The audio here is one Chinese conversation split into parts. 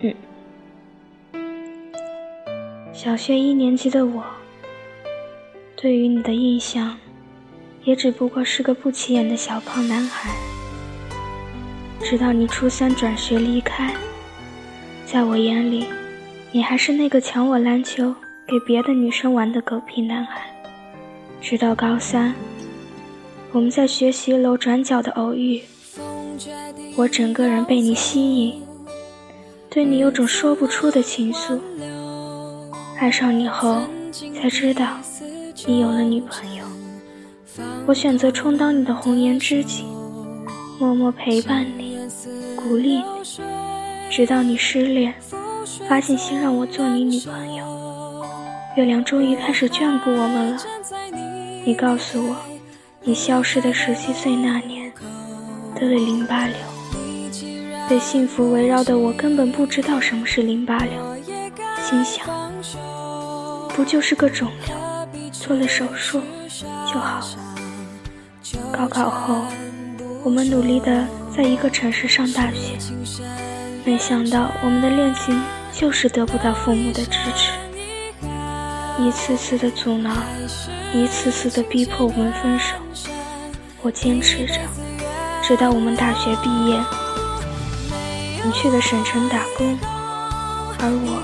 嗯。小学一年级的我对于你的印象也只不过是个不起眼的小胖男孩。直到你初三转学离开在我眼里你还是那个抢我篮球给别的女生玩的狗屁男孩。直到高三我们在学习楼转角的偶遇我整个人被你吸引对你有种说不出的情愫。爱上你后，才知道你有了女朋友。我选择充当你的红颜知己，默默陪伴你。鼓励你，直到你失恋，发信息让我做你女朋友。月亮终于开始眷顾我们了。你告诉我，你消失的十七岁那年得了淋巴瘤。被幸福围绕的我根本不知道什么是淋巴瘤，心想，不就是个肿瘤，做了手术就好了。高考后，我们努力的。在一个城市上大学，没想到我们的恋情就是得不到父母的支持，一次次的阻挠，一次次的逼迫我们分手。我坚持着，直到我们大学毕业。你去了省城打工，而我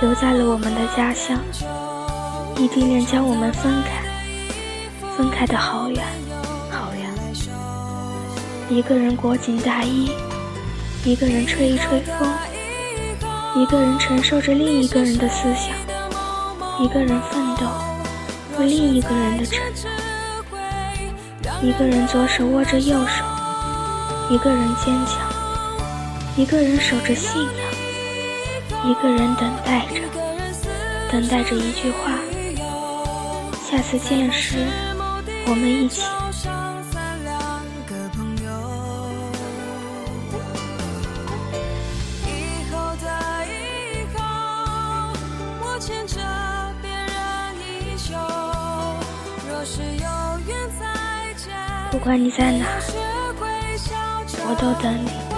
留在了我们的家乡。异地恋将我们分开，分开的好远好远。一个人裹紧大衣，一个人吹一吹风，一个人承受着另一个人的思想，一个人奋斗为另一个人的承诺，一个人左手握着右手，一个人坚强，一个人守着信仰，一个人等待着，等待着一句话：下次见时，我们一起。不管你在哪，我都等你。